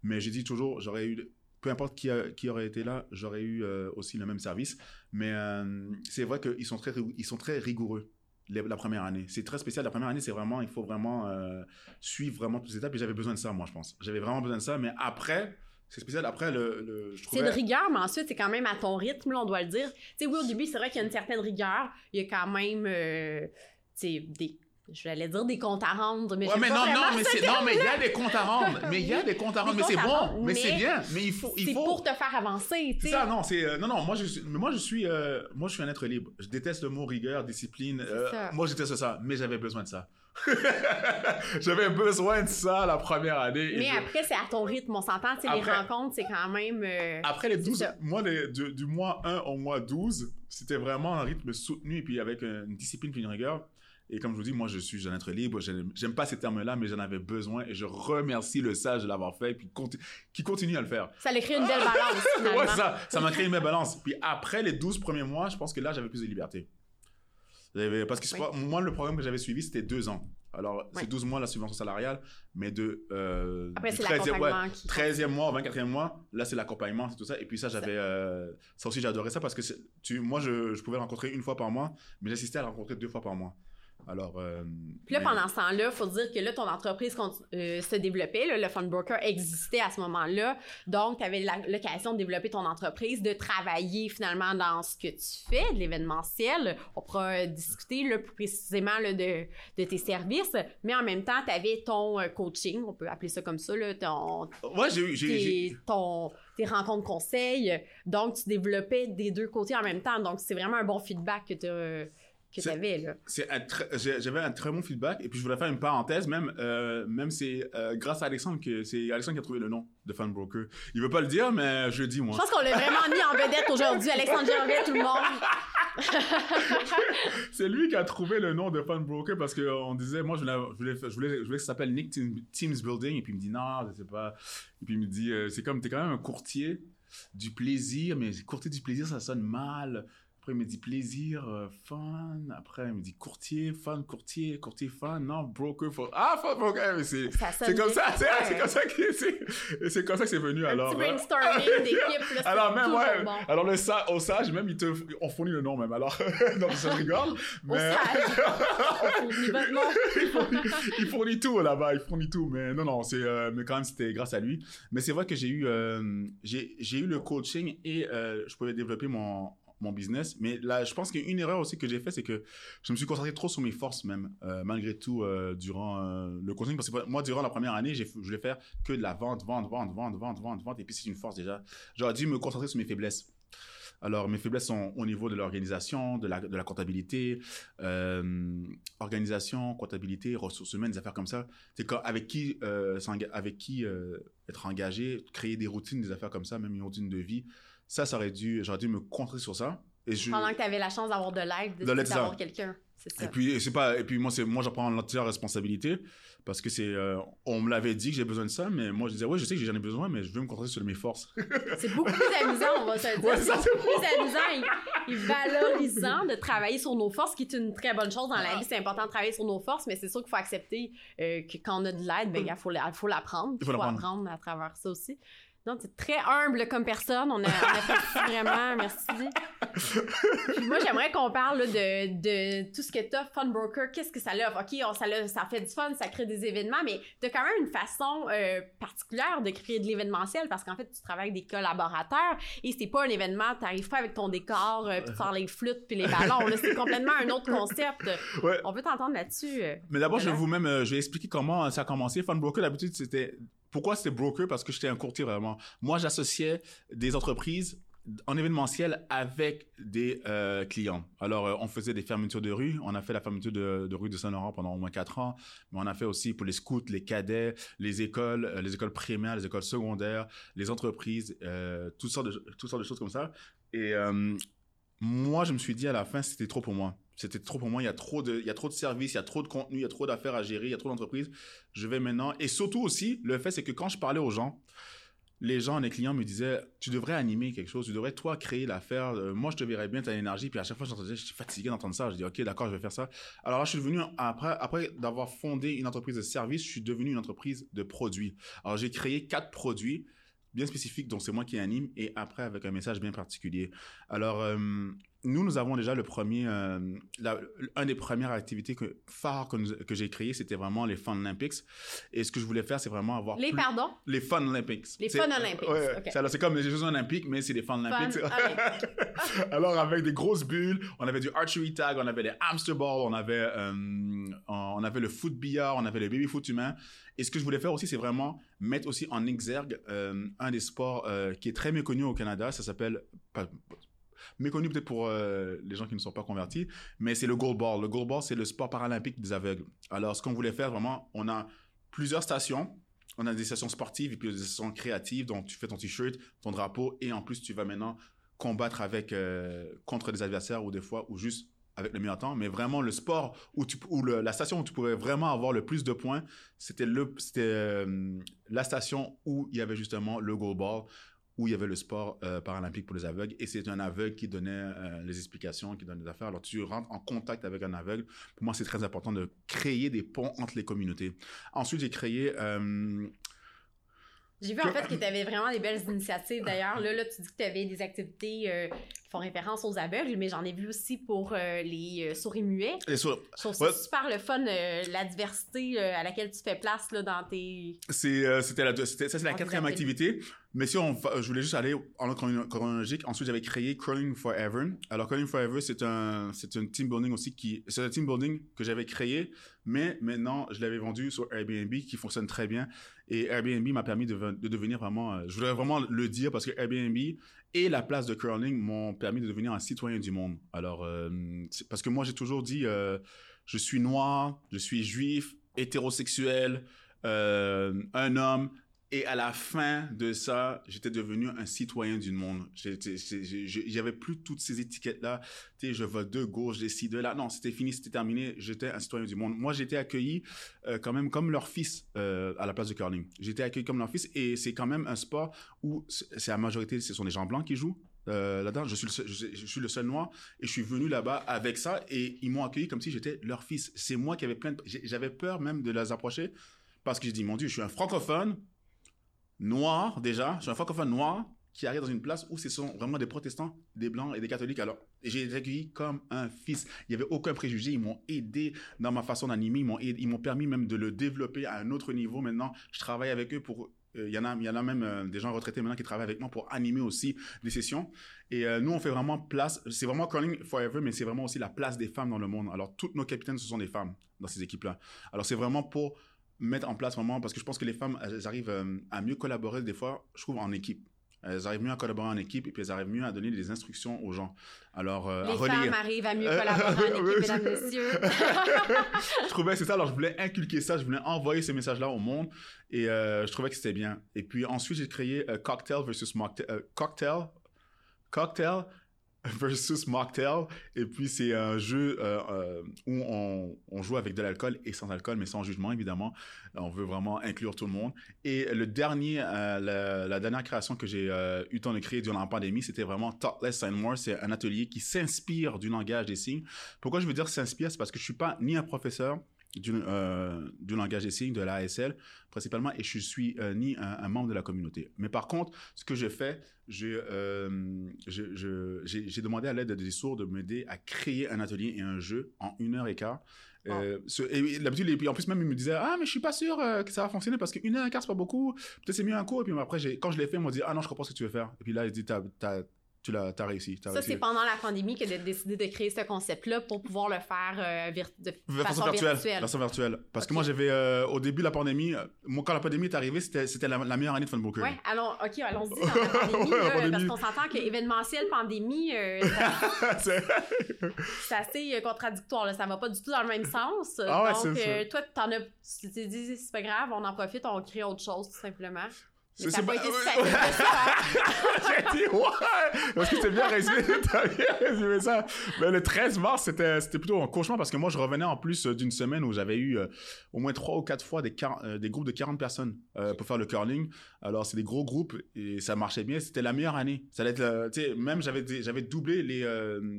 Speaker 2: mais j'ai dit toujours, j'aurais eu, peu importe qui, qui aurait été là, j'aurais eu euh, aussi le même service. Mais euh, c'est vrai qu'ils sont très, ils sont très rigoureux les- la première année. C'est très spécial. La première année, c'est vraiment, il faut vraiment euh, suivre vraiment toutes les étapes. Et j'avais besoin de ça, moi, je pense. J'avais vraiment besoin de ça. Mais après, c'est spécial. Après, le, le- je
Speaker 1: C'est
Speaker 2: trouvais...
Speaker 1: de rigueur, mais ensuite, c'est quand même à ton rythme, là, on doit le dire. Tu sais, oui, au début, c'est vrai qu'il y a une certaine rigueur. Il y a quand même, euh, tu sais, des... Je vais dire des comptes à rendre, mais
Speaker 2: Ouais, mais
Speaker 1: pas
Speaker 2: non, non, mais
Speaker 1: ce
Speaker 2: c'est, non, mais il y a des comptes à rendre. Mais il y a des comptes à rendre. Mais c'est bon. Mais, c'est bien. Mais il faut, il
Speaker 1: C'est pour te faire avancer, tu sais.
Speaker 2: ça, non, c'est euh, non, non. Moi, je suis, mais moi, je suis, euh, moi, je suis un être libre. Je déteste le mot rigueur, discipline. Euh, moi, je déteste ça, mais j'avais besoin de ça. j'avais besoin de ça la première année.
Speaker 1: Mais
Speaker 2: je-
Speaker 1: après, c'est à ton rythme, on s'entend, tu les rencontres, c'est quand même...
Speaker 2: Après les
Speaker 1: C'est
Speaker 2: 12,
Speaker 1: ça.
Speaker 2: moi, les- du, du mois 1 au mois 12, c'était vraiment un rythme soutenu et puis avec une discipline puis une rigueur. Et comme je vous dis, moi, je suis un être libre. J'aime pas ces termes-là, mais j'en avais besoin et je remercie le sage de l'avoir fait et puis conti- qui continue à le faire.
Speaker 1: Ça crée une belle balance, finalement.
Speaker 2: ouais, ça, ça m'a créé une belle balance. Puis après les 12 premiers mois, je pense que là, j'avais plus de liberté. Parce que
Speaker 1: Oui.
Speaker 2: moi, le programme que j'avais suivi, c'était deux ans. Alors, c'est 12 mois la subvention salariale, mais de. euh,
Speaker 1: Après,
Speaker 2: du
Speaker 1: c'est
Speaker 2: 13e ouais,
Speaker 1: l'accompagnement qui...
Speaker 2: 13e mois au 24e mois, là, c'est l'accompagnement, c'est tout ça. Et puis ça, j'avais. euh, ça aussi, j'adorais ça parce que tu, moi, je, je pouvais le rencontrer une fois par mois, mais j'assistais à le rencontrer deux fois par mois. Alors. euh,
Speaker 1: Puis là,
Speaker 2: mais-
Speaker 1: pendant ce temps-là, il faut dire que là, ton entreprise euh, se développait. là, le Fund Broker existait à ce moment-là. Donc, tu avais l'occasion de développer ton entreprise, de travailler finalement dans ce que tu fais, de l'événementiel. On pourra discuter là, plus précisément là, de, de tes services. Mais en même temps, tu avais ton euh, coaching, on peut appeler ça comme ça, là, ton,
Speaker 2: Ouais, j'ai eu.
Speaker 1: ton- tes rencontres conseils. Donc, tu développais des deux côtés en même temps. Donc, c'est vraiment un bon feedback que tu que avais. Là.
Speaker 2: J'avais un très bon feedback et puis je voulais faire une parenthèse même euh, même c'est euh, grâce à Alexandre que c'est Alexandre qui a trouvé le nom de Fan Broker. Il veut pas le dire mais je le dis moi.
Speaker 1: Je pense qu'on l'a vraiment mis en vedette aujourd'hui. Alexandre Gervais, tout le monde.
Speaker 2: C'est lui qui a trouvé le nom de Fun Broker parce qu'on disait, moi, je voulais, je voulais, je voulais, que ça s'appelle Nick Team- Teams Building. Et puis il me dit, non, je sais pas. Et puis il me dit, euh, c'est comme, t'es quand même un courtier du plaisir, mais courtier du plaisir, ça sonne mal. Après, il me dit plaisir, euh, fun. Après, il me dit courtier, fun, courtier, courtier, fun. Non, broker, faut... ah, fun broker. C'est, comme ça, c'est,
Speaker 1: Ouais.
Speaker 2: c'est comme ça que c'est, c'est comme ça que c'est venu
Speaker 1: Un
Speaker 2: alors.
Speaker 1: petit
Speaker 2: hein.
Speaker 1: d'équipe.
Speaker 2: Alors même ouais,
Speaker 1: bon.
Speaker 2: alors le sa- au sage même ils te on fournit le nom même alors donc ça je rigole
Speaker 1: Au
Speaker 2: mais
Speaker 1: sage.
Speaker 2: Il, fournit, il fournit tout là-bas, il fournit tout. Mais non, non, c'est, euh, mais quand même, c'était grâce à lui. Mais c'est vrai que j'ai eu, euh, j'ai, j'ai eu le coaching et euh, je pouvais développer mon, mon business. Mais là, je pense qu'une erreur aussi que j'ai fait, c'est que je me suis concentré trop sur mes forces même, euh, malgré tout, euh, durant euh, le coaching. Parce que moi, durant la première année, je voulais faire que de la vente, vente, vente, vente, vente, vente, vente. Et puis, c'est une force déjà. J'aurais dû me concentrer sur mes faiblesses. Alors, mes faiblesses sont au niveau de l'organisation, de la, de la comptabilité, organisation, comptabilité, ressources humaines, des affaires comme ça. C'est quand, avec qui, avec qui être engagé, créer des routines, des affaires comme ça, même une routine de vie. Ça, ça aurait dû, j'aurais dû me concentrer sur ça. Et je,
Speaker 1: Pendant que tu avais la chance d'avoir de l'aide, de-
Speaker 2: De l'aide,
Speaker 1: d'avoir quelqu'un. C'est ça.
Speaker 2: et puis c'est pas, et puis moi c'est, moi j'en prends l'entière responsabilité parce que c'est, euh, on me l'avait dit que j'ai besoin de ça, mais moi je disais ouais je sais que j'en ai besoin, mais je veux me concentrer sur mes forces.
Speaker 1: C'est beaucoup plus amusant, on va se le dire.
Speaker 2: Ouais,
Speaker 1: c'est beaucoup plus amusant et, et valorisant de travailler sur nos forces, qui est une très bonne chose dans la vie. C'est important de travailler sur nos forces, mais c'est sûr qu'il faut accepter euh, que quand on a de l'aide, ben, il faut, la- faut l'apprendre.
Speaker 2: Il faut
Speaker 1: faut,
Speaker 2: l'apprendre.
Speaker 1: apprendre à travers ça aussi. Donc, c'est très humble comme personne. On a, on apprécie vraiment. Merci. Puis moi, j'aimerais qu'on parle là, de, de tout ce que t'as, Fun Broker. Qu'est-ce que ça offre? OK, on- ça, ça fait du fun, ça crée des événements, mais t'as quand même une façon euh, particulière de créer de l'événementiel parce qu'en fait, tu travailles avec des collaborateurs et c'est pas un événement, t'arrives pas avec ton décor, euh, puis tu sors les flûtes puis les ballons. c'est complètement un autre concept.
Speaker 2: Ouais.
Speaker 1: On veut t'entendre là-dessus. euh.
Speaker 2: Mais d'abord, je vais vous même, euh, je vais expliquer comment ça a commencé. Fun Broker, d'habitude, c'était, pourquoi c'était broker? Parce que j'étais un courtier vraiment. Moi, j'associais des entreprises en événementiel avec des euh, clients. Alors, euh, on faisait des fermetures de rue. On a fait la fermeture de, rue de Saint-Laurent pendant au moins quatre ans. Mais on a fait aussi pour les scouts, les cadets, les écoles, euh, les écoles primaires, les écoles secondaires, les entreprises, toutes, sortes de, toutes sortes de choses comme ça. Et moi, je me suis dit à la fin, c'était trop pour moi. C'était trop pour moi. Il y a trop de, il y a trop de services, il y a trop de contenu, il y a trop d'affaires à gérer, il y a trop d'entreprises. Je vais maintenant. Et surtout aussi, le fait, c'est que quand je parlais aux gens, les gens, les clients me disaient, tu devrais animer quelque chose, tu devrais toi créer l'affaire. Euh, moi, je te verrais bien ta énergie. Puis à chaque fois, j'entendais, je suis fatigué d'entendre ça. Je dis, ok, d'accord, je vais faire ça. Alors là, je suis devenu après, après d'avoir fondé une entreprise de service, je suis devenu une entreprise de produits. Alors j'ai créé quatre produits bien spécifiques, dont c'est moi qui anime, et après avec un message bien particulier. Alors euh, nous, nous avons déjà le premier, euh, la, un des premières activités que, phares que, nous- que j'ai créé, c'était vraiment les Fun Olympics. Et ce que je voulais faire, c'est vraiment avoir
Speaker 1: Les
Speaker 2: plus-
Speaker 1: pardons?
Speaker 2: les Fun Olympics.
Speaker 1: Les Fun Olympics,
Speaker 2: Ouais,
Speaker 1: ok.
Speaker 2: c'est alors, c'est comme les Jeux Olympiques, mais c'est des Fun Olympics.
Speaker 1: Olympics.
Speaker 2: alors, avec des grosses bulles, on avait du archery tag, on avait des hamster balls, on avait, euh, on avait le foot billard, on avait le baby foot humain. Et ce que je voulais faire aussi, c'est vraiment mettre aussi en exergue euh, un des sports euh, qui est très méconnu au Canada. Ça s'appelle, méconnu peut-être pour euh, les gens qui ne sont pas convertis, mais c'est le goalball. Le goalball, c'est le sport paralympique des aveugles. Alors, ce qu'on voulait faire vraiment, on a plusieurs stations. On a des stations sportives et puis des stations créatives. Donc, tu fais ton t-shirt, ton drapeau et en plus, tu vas maintenant combattre avec euh, contre des adversaires ou des fois ou juste avec le meilleur temps. Mais vraiment, le sport où, la station où tu pouvais vraiment avoir le plus de points, c'était euh, la station où il y avait justement le goalball où il y avait le sport euh, paralympique pour les aveugles et c'est un aveugle qui donnait euh, les explications, qui donnait les affaires. Alors tu rentres en contact avec un aveugle. Pour moi, c'est très important de créer des ponts entre les communautés. Ensuite, j'ai créé euh,
Speaker 1: J'ai vu en fait que tu avais vraiment des belles initiatives d'ailleurs. Là, là, tu dis que tu avais des activités euh, qui font référence aux aveugles, mais j'en ai vu aussi pour euh, les euh, souris muets.
Speaker 2: Et sur-
Speaker 1: Je trouve
Speaker 2: Ouais.
Speaker 1: super le fun, euh, la diversité euh, à laquelle tu fais place là, dans tes...
Speaker 2: C'est, c'était la, c'était, ça, c'est la quatrième
Speaker 1: activité.
Speaker 2: Mais si on, je voulais juste aller en ordre chrono- chronologique. Ensuite, j'avais créé Crawling Forever. Alors, Crawling Forever, c'est un, c'est un team building aussi qui, c'est un team building que j'avais créé, mais maintenant, je l'avais vendu sur Airbnb qui fonctionne très bien. Et Airbnb m'a permis de, ve- de devenir vraiment, euh, je voudrais vraiment le dire parce que Airbnb et la place de Crawling m'ont permis de devenir un citoyen du monde. Alors, euh, parce que moi, j'ai toujours dit, euh, je suis noir, je suis juif, hétérosexuel, un homme. Et à la fin de ça, j'étais devenu un citoyen du monde. J'avais plus toutes ces étiquettes-là. Tu sais, je vote de gauche, ci, de là. Non, c'était fini, c'était terminé. J'étais un citoyen du monde. Moi, j'étais accueilli euh, quand même comme leur fils euh, à la place de curling. J'étais accueilli comme leur fils et c'est quand même un sport où c'est la majorité, ce sont des gens blancs qui jouent. euh, là-dedans, je suis, le seul, je, suis le seul noir et je suis venu là-bas avec ça et ils m'ont accueilli comme si j'étais leur fils. C'est moi qui avais plein de... J'avais peur même de les approcher parce que j'ai dit, mon Dieu, je suis un francophone noir déjà, je suis un francophone noir qui arrive dans une place où ce sont vraiment des protestants, des blancs et des catholiques. Alors, j'ai été accueilli comme un fils. Il n'y avait aucun préjugé. Ils m'ont aidé dans ma façon d'animer. Ils m'ont permis même de le développer à un autre niveau. Maintenant, je travaille avec eux pour... euh, Il y, en a, y en a même euh, des gens retraités maintenant qui travaillent avec moi pour animer aussi des sessions. Et euh, nous, on fait vraiment place. C'est vraiment Curling Forever, mais c'est vraiment aussi la place des femmes dans le monde. Alors, toutes nos capitaines, ce sont des femmes dans ces équipes-là. Alors, c'est vraiment pour mettre en place vraiment, parce que je pense que les femmes, elles, arrivent euh, à mieux collaborer des fois, je trouve, en équipe. Elles arrivent mieux à collaborer en équipe et puis elles arrivent mieux à donner des instructions aux gens. Alors, euh, à
Speaker 1: Les
Speaker 2: relayer.
Speaker 1: femmes arrivent à mieux
Speaker 2: Euh,
Speaker 1: collaborer en équipe, mesdames, messieurs.
Speaker 2: je trouvais c'est ça. Alors, je voulais inculquer ça. Je voulais envoyer ces messages-là au monde. Et euh, je trouvais que c'était bien. Et puis ensuite, j'ai créé euh, Cocktail versus Mocktail. cocktail. Cocktail versus Mocktail. Et puis, c'est un jeu euh, euh, où on, on joue avec de l'alcool et sans alcool, mais sans jugement, évidemment. On veut vraiment inclure tout le monde. Et le dernier, euh, la, dernière création que j'ai eu temps de créer durant la pandémie, c'était vraiment Talk Less Sign More. C'est un atelier qui s'inspire du langage des signes. Pourquoi je veux dire s'inspire? C'est parce que je suis pas ni un professeur du, euh, du langage des signes, de l'ASL, principalement, et je suis euh, ni un, un membre de la communauté. Mais par contre, ce que j'ai fait, j'ai euh, je- je- j'ai- demandé à l'aide des sourds de m'aider à créer un atelier et un jeu en une heure et quart. Euh, ce- et l'habitude, et puis en plus même, ils me disaient Ah, mais je suis pas sûr que ça va fonctionner parce qu'une heure et quart, c'est pas beaucoup. Peut-être c'est mieux un cours. Et puis après, j'ai- quand je l'ai fait, ils m'ont dit Ah non, je comprends ce que tu veux faire. Et puis là, ils disent t'as- Tu l'as réussi.
Speaker 1: Ça, c'est pendant la pandémie que de décider de créer ce concept-là pour pouvoir le faire euh, de façon,
Speaker 2: façon virtuelle.
Speaker 1: virtuelle.
Speaker 2: Façon virtuelle. Parce que moi, j'avais, euh, au début de la pandémie, euh, moi, quand la pandémie est arrivée, c'était, la, la meilleure année de Fun Booker.
Speaker 1: Ouais, allons, ok, allons-y dans la pandémie,
Speaker 2: Ouais, la
Speaker 1: là,
Speaker 2: pandémie.
Speaker 1: parce qu'on s'entend que événementiel, pandémie, euh,
Speaker 2: C'est-
Speaker 1: assez contradictoire, là. ça va pas du tout dans le même sens.
Speaker 2: Ah ouais,
Speaker 1: Donc,
Speaker 2: c'est
Speaker 1: toi, t'en as, tu t'es dit, c'est pas grave, on en profite, on crée autre chose, tout simplement. Mais
Speaker 2: c'est-
Speaker 1: ça n'a pas été
Speaker 2: ouais,
Speaker 1: si facile que ça.
Speaker 2: J'ai dit, ouais! Parce que c'est bien résumé, t'as bien résumé ça. Mais le 13 mars, c'était, c'était plutôt un cauchemar parce que moi, je revenais en plus euh, d'une semaine où j'avais eu euh, au moins trois ou quatre fois des, euh, des groupes de 40 personnes euh, pour faire le curling. Alors, c'est des gros groupes et ça marchait bien. C'était la meilleure année. Ça allait être, tu sais, même j'avais, doublé les,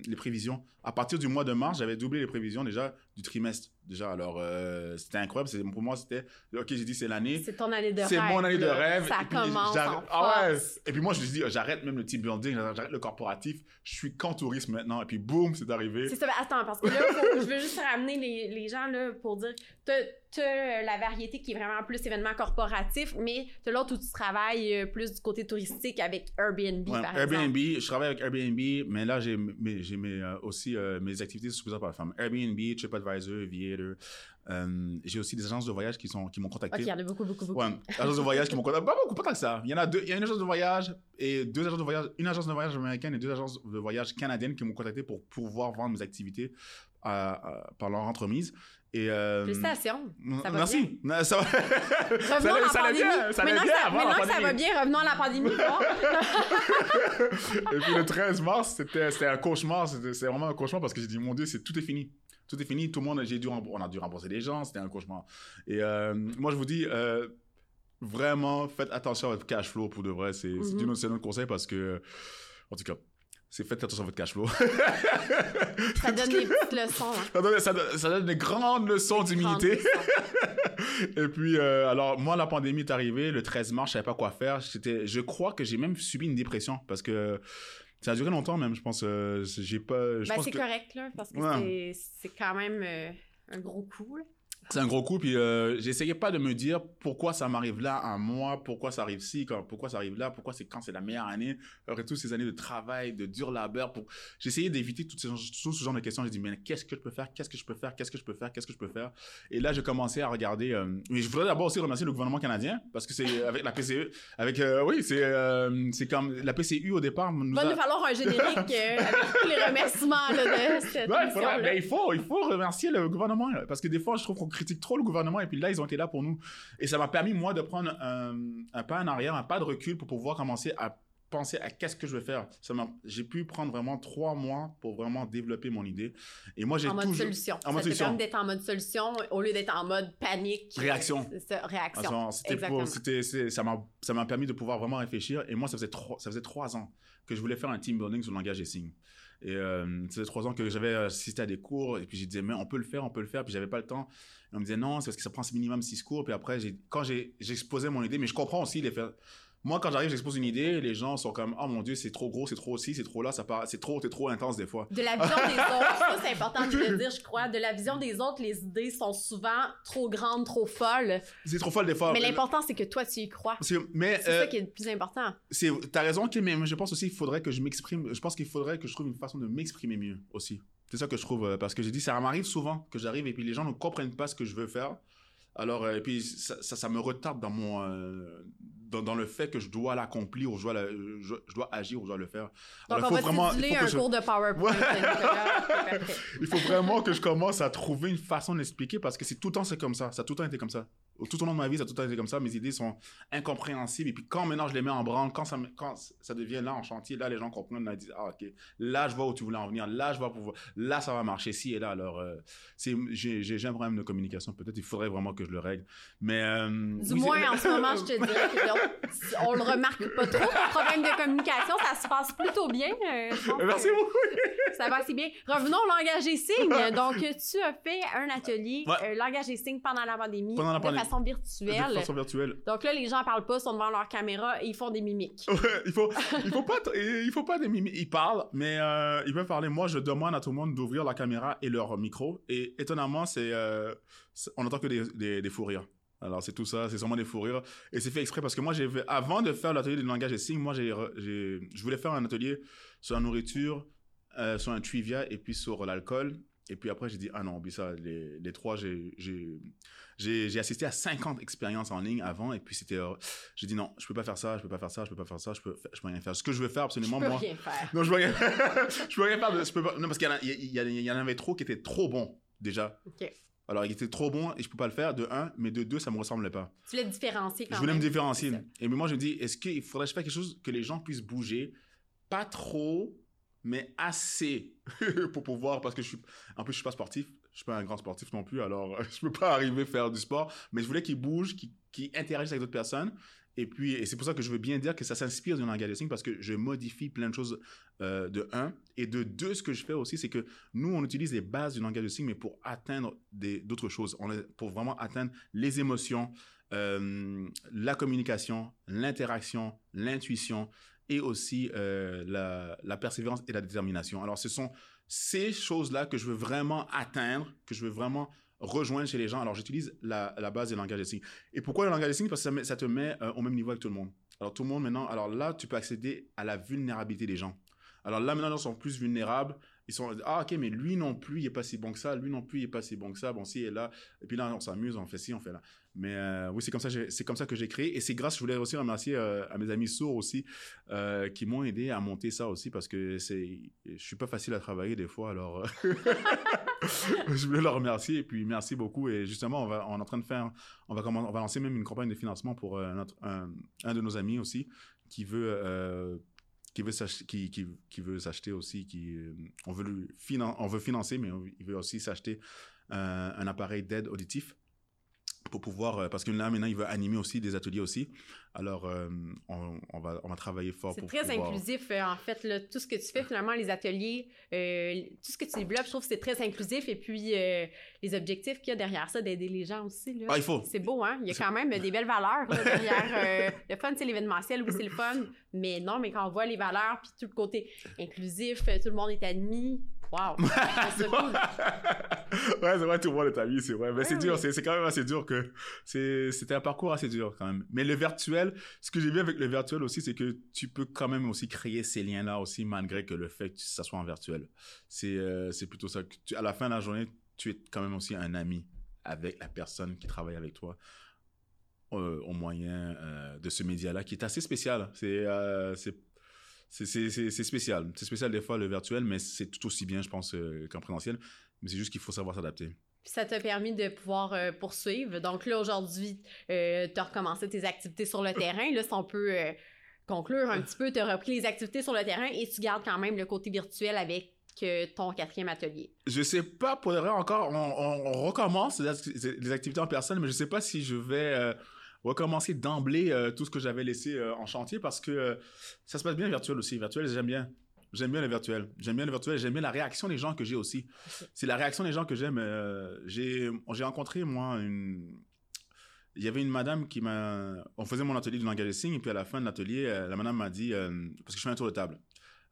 Speaker 2: les prévisions. À partir du mois de mars, j'avais doublé les prévisions déjà du trimestre. Déjà, alors, euh, c'était incroyable. C'est, pour moi, c'était, ok, j'ai dit, c'est l'année.
Speaker 1: C'est ton année de rêve.
Speaker 2: C'est mon année de rêve.
Speaker 1: Ça
Speaker 2: Et puis,
Speaker 1: commence en
Speaker 2: ah ouais. Et puis moi, je dit, j'arrête même le team building, j'arrête le corporatif. Je suis qu'en tourisme maintenant. Et puis boum, c'est arrivé.
Speaker 1: C'est ça, attends, parce que là, faut- je veux juste ramener les, les gens là, pour dire t'as la variété qui est vraiment plus événement corporatif, mais t'as l'autre où tu travailles euh, plus du côté touristique avec Airbnb,
Speaker 2: Ouais,
Speaker 1: par
Speaker 2: Airbnb,
Speaker 1: exemple.
Speaker 2: je travaille avec Airbnb, mais là, j'ai mes, euh, aussi euh, mes activités par la femme. Airbnb, TripAdvisor, Aviator. Euh, j'ai aussi des agences de voyage qui, sont, qui m'ont contacté.
Speaker 1: Ok, il y en a beaucoup, beaucoup, beaucoup.
Speaker 2: Ouais, agences de voyage qui m'ont contacté. Pas beaucoup, pas tant que ça. Il y en a deux. Il y a une agence de voyage et deux agences de voyage. Une agence de voyage américaine et deux agences de voyage canadiennes qui m'ont contacté pour pouvoir vendre mes activités à- à- par leur entremise. Et, euh,
Speaker 1: Félicitations. Ça va
Speaker 2: Merci.
Speaker 1: bien?
Speaker 2: Ça va.
Speaker 1: Revenons à la
Speaker 2: ça
Speaker 1: pandémie.
Speaker 2: bien, ça allait
Speaker 1: maintenant
Speaker 2: bien
Speaker 1: ça,
Speaker 2: la
Speaker 1: va bien, revenons à la pandémie.
Speaker 2: Et puis le 13 mars, c'était un cauchemar. C'était c'est vraiment un cauchemar parce que j'ai dit, mon Dieu, c'est tout est fini. Tout est fini. Tout le monde, j'ai dû, on a dû rembourser des gens. C'était un cauchemar. Et euh, moi, je vous dis, euh, vraiment, faites attention à votre cash flow pour de vrai. C'est un autre conseil parce que, en tout cas, c'est faites attention à votre cash flow.
Speaker 1: ça donne des petites leçons. hein.
Speaker 2: ça, donne, ça donne- ça donne des grandes leçons d'humilité. Et puis, euh, alors, moi, la pandémie est arrivée. Le 13 mars, je savais pas quoi faire. J'étais, je crois que j'ai même subi une dépression parce que Ça a duré longtemps même, je pense. euh, j'ai pas. je
Speaker 1: Ben, c'est
Speaker 2: que-
Speaker 1: correct, là, parce que
Speaker 2: Ouais.
Speaker 1: c'est- c'est quand même euh, un gros coup, là.
Speaker 2: C'est un gros coup, puis euh, j'essayais pas de me dire pourquoi ça m'arrive là à moi, pourquoi ça arrive ci, quand, pourquoi ça arrive là, pourquoi c'est quand c'est la meilleure année, après toutes ces années de travail, de dur labeur. Pour... J'essayais d'éviter tout, ces- tout ce genre de questions. J'ai dit, mais qu'est-ce que je peux faire, qu'est-ce que je peux faire, qu'est-ce que je peux faire, qu'est-ce que je peux faire? Et là, j'ai commencé à regarder. euh, Mais je voudrais d'abord aussi remercier le gouvernement canadien, parce que c'est avec la PCE, avec, euh, oui, c'est c'est comme la PCU au départ. Nous
Speaker 1: Il va
Speaker 2: a-
Speaker 1: nous falloir un générique avec tous les remerciements là, de cette
Speaker 2: Ouais, faudrait- ben, il faut, il faut remercier le gouvernement là, parce que des fois, je trouve qu'on critique trop le gouvernement et puis là, ils ont été là pour nous. Et ça m'a permis, moi, de prendre un, un pas en arrière, un pas de recul pour pouvoir commencer à penser à qu'est-ce que je vais faire. J'ai pu prendre vraiment trois mois pour vraiment développer mon idée. Et moi, j'ai
Speaker 1: En mode
Speaker 2: toujours...
Speaker 1: solution.
Speaker 2: En mode solution.
Speaker 1: permet d'être en mode solution au lieu d'être en mode panique.
Speaker 2: Réaction.
Speaker 1: Ça, réaction.
Speaker 2: C'était
Speaker 1: Exactement.
Speaker 2: pour- ça m'a ça m'a permis de pouvoir vraiment réfléchir. Et moi, ça faisait, trois, ça faisait trois ans que je voulais faire un team building sur le langage des signes. Et euh, ça faisait trois ans que j'avais assisté à des cours. Et puis, je disais, mais on peut le faire, on peut le faire. Puis, j'avais pas le temps. Et on me disait, non, c'est parce que ça prend minimum six cours. Puis après, quand j'ai- j'exposais mon idée, mais je comprends aussi les faire. Moi, quand j'arrive, j'expose une idée, les gens sont comme, oh mon Dieu, c'est trop gros, c'est trop ci, c'est trop là, ça part, c'est trop, c'est trop intense des fois.
Speaker 1: De la vision des autres, ça c'est important de le dire, je crois. De la vision des autres, les idées sont souvent trop grandes, trop folles.
Speaker 2: C'est trop folle des fois.
Speaker 1: Mais l'important, c'est que toi, tu y crois.
Speaker 2: C'est- Mais
Speaker 1: C'est
Speaker 2: euh,
Speaker 1: ça qui est le plus important.
Speaker 2: c'est t'as raison Kim, mais je pense aussi qu'il faudrait que je m'exprime je pense qu'il faudrait que je trouve une façon de m'exprimer mieux aussi c'est ça que je trouve euh, parce que j'ai dit ça m'arrive souvent que j'arrive et puis les gens ne comprennent pas ce que je veux faire alors euh, et puis ça, ça, ça me retarde dans mon euh, dans, dans le fait que je dois l'accomplir ou je dois la- je, je dois agir ou je dois le faire Alors, il faut vraiment- il faut que
Speaker 1: un
Speaker 2: je-
Speaker 1: cours de PowerPoint.
Speaker 2: Ouais. Il faut vraiment que je commence à trouver une façon d'expliquer parce que c'est tout le temps c'est comme ça ça a tout le temps été comme ça tout au long de ma vie ça a tout le été comme ça mes idées sont incompréhensibles et puis quand maintenant je les mets en branle quand ça me- quand ça devient là en chantier là les gens comprennent là ils disent ah ok là je vois où tu voulais en venir là je vois pouvoir là ça va marcher ci et là alors euh, c'est j'ai j'ai j'ai un problème de communication peut-être il faudrait vraiment que je le règle mais euh,
Speaker 1: Du
Speaker 2: oui,
Speaker 1: moins, en ce moment, je te dirais que on, le remarque pas trop, ton problème de communication. Ça se passe plutôt bien. euh,
Speaker 2: merci beaucoup
Speaker 1: Ça va assez bien. Revenons au langage des signes. Donc, tu as fait un atelier
Speaker 2: Ouais.
Speaker 1: langage des signes pendant la pandémie,
Speaker 2: Pendant la pandémie.
Speaker 1: Façon
Speaker 2: de
Speaker 1: virtuelle.
Speaker 2: façon virtuelle.
Speaker 1: Donc là, les gens parlent pas, sont devant leur caméra et ils font des mimiques.
Speaker 2: Ouais, il faut il faut pas il faut pas des mimi ils parlent mais euh, ils peuvent parler. Moi je demande à tout le monde d'ouvrir la caméra et leur micro. Et étonnamment c'est euh, c'est- on entend que des, des, des fous rires. Alors c'est tout ça. C'est sûrement des fous rires. Et c'est fait exprès parce que moi j'ai avant de faire l'atelier du langage des signes moi j'ai je voulais faire un atelier sur la nourriture euh, sur un trivia et puis sur l'alcool. Et puis après j'ai dit ah non oublie ça. Les, les trois j'ai j'ai assisté à 50 expériences en ligne avant et puis c'était euh, j'ai dit non, je peux pas faire ça, je peux pas faire ça, je peux pas faire ça, je peux, je peux rien faire. Ce que je veux faire
Speaker 1: Je
Speaker 2: absolument,
Speaker 1: peux
Speaker 2: moi.
Speaker 1: rien faire.
Speaker 2: Non, je peux rien, je peux rien faire. Je peux pas, non, parce qu'il y, en y, y avait trop qui étaient trop bons, déjà.
Speaker 1: OK.
Speaker 2: Alors, il était trop bon et je peux pas le faire, de un, mais de deux, ça me ressemblait pas.
Speaker 1: Tu voulais te différencier quand
Speaker 2: je voulais
Speaker 1: même.
Speaker 2: me différencier. Et mais moi, je me dis, est-ce qu'il faudrait que je fasse quelque chose que les gens puissent bouger, pas trop, mais assez pour pouvoir, parce que je suis, en plus, je suis pas sportif, je suis pas un grand sportif non plus, alors je peux pas arriver à faire du sport, mais je voulais qu'ils bougent, qu'ils qu'ils interagissent avec d'autres personnes. Et puis, et c'est pour ça que je veux bien dire que ça s'inspire du langage des signes parce que je modifie plein de choses euh, de un. Et de deux, ce que je fais aussi, c'est que nous, on utilise les bases du langage des signes, mais pour atteindre d'autres choses. Pour vraiment atteindre les émotions, euh, la communication, l'interaction, l'intuition et aussi euh, la persévérance et la détermination. Alors, ce sont ces choses-là que je veux vraiment atteindre, que je veux vraiment rejoindre chez les gens. Alors, j'utilise la, la base du langage des signes. Et pourquoi le langage des signes Parce que ça te met euh, au même niveau avec tout le monde. Alors, tout le monde maintenant, alors là, tu peux accéder à la vulnérabilité des gens. Alors là, maintenant, les gens sont plus vulnérables. Ils sont, ah, ok, mais lui non plus, il est pas si bon que ça. Lui non plus, il est pas si bon que ça. Bon, si, et là. Et puis là, on s'amuse, on fait ci, on fait là. Mais euh, oui, c'est comme ça, c'est comme ça que j'ai créé. Et c'est grâce, je voulais aussi remercier euh, à mes amis sourds aussi, euh, qui m'ont aidé à monter ça aussi parce que c'est, je suis pas facile à travailler des fois. Alors, je voulais leur remercier et puis merci beaucoup. Et justement, on va, est en train de faire, on va on va lancer même une campagne de financement pour notre, un de nos amis aussi qui veut. Qui veut qui, qui, veut s'acheter aussi, qui, euh, on veut on veut financer, mais il veut aussi s'acheter un appareil d'aide auditif pour pouvoir, euh, parce que là maintenant il veut animer aussi des ateliers aussi. Alors euh, on, on, va, on va travailler fort
Speaker 1: C'est très
Speaker 2: pouvoir...
Speaker 1: inclusif, euh, en fait. Là, tout ce que tu fais, finalement, les ateliers, euh, tout ce que tu développes, je trouve que c'est très inclusif. Et puis, les objectifs qu'il y a derrière ça, d'aider les gens aussi. Là.
Speaker 2: Ah, il faut.
Speaker 1: C'est beau, hein? Il y a quand même des belles valeurs là, derrière. le fun, c'est l'événementiel, oui, c'est le fun. Mais non, mais quand on voit les valeurs, puis tout le côté inclusif, tout le monde est admis. Wow! C'est cool.
Speaker 2: ouais, c'est vrai, tout le monde est ami, c'est vrai. Mais
Speaker 1: Ouais,
Speaker 2: c'est dur,
Speaker 1: oui.
Speaker 2: c'est c'est quand même assez dur que. C'était un parcours assez dur quand même. Mais le virtuel, ce que j'ai vu avec le virtuel aussi, c'est que tu peux quand même aussi créer ces liens-là aussi, malgré que le fait que ça soit en virtuel. C'est euh, plutôt ça. que tu- à la fin de la journée, tu es quand même aussi un ami avec la personne qui travaille avec toi. euh, au moyen euh, de ce média-là, qui est assez spécial. C'est euh, c'est spécial. C'est spécial des fois le virtuel, mais c'est tout aussi bien, je pense, euh, qu'en présentiel. Mais c'est juste qu'il faut savoir s'adapter.
Speaker 1: Ça t'a permis de pouvoir euh, poursuivre. Donc là, aujourd'hui, euh, tu as recommencé tes activités sur le terrain. Là, si on peut conclure un petit peu, tu as repris les activités sur le terrain et tu gardes quand même le côté virtuel avec ton quatrième atelier.
Speaker 2: Je sais pas, pour le vrai, encore, on, on- on recommence les, acti- les activités en personne, mais je sais pas si je vais euh, recommencer d'emblée euh, tout ce que j'avais laissé euh, en chantier parce que euh, ça se passe bien virtuel aussi. Virtuel, j'aime bien. J'aime bien le virtuel. J'aime bien le virtuel. J'aime bien la réaction des gens que j'ai aussi. C'est la réaction des gens que j'aime. j'ai j'ai rencontré, moi, une... Il y avait une madame qui m'a... On faisait mon atelier du langage des signes, et puis à la fin de l'atelier, la madame m'a dit... parce que je fais un tour de table.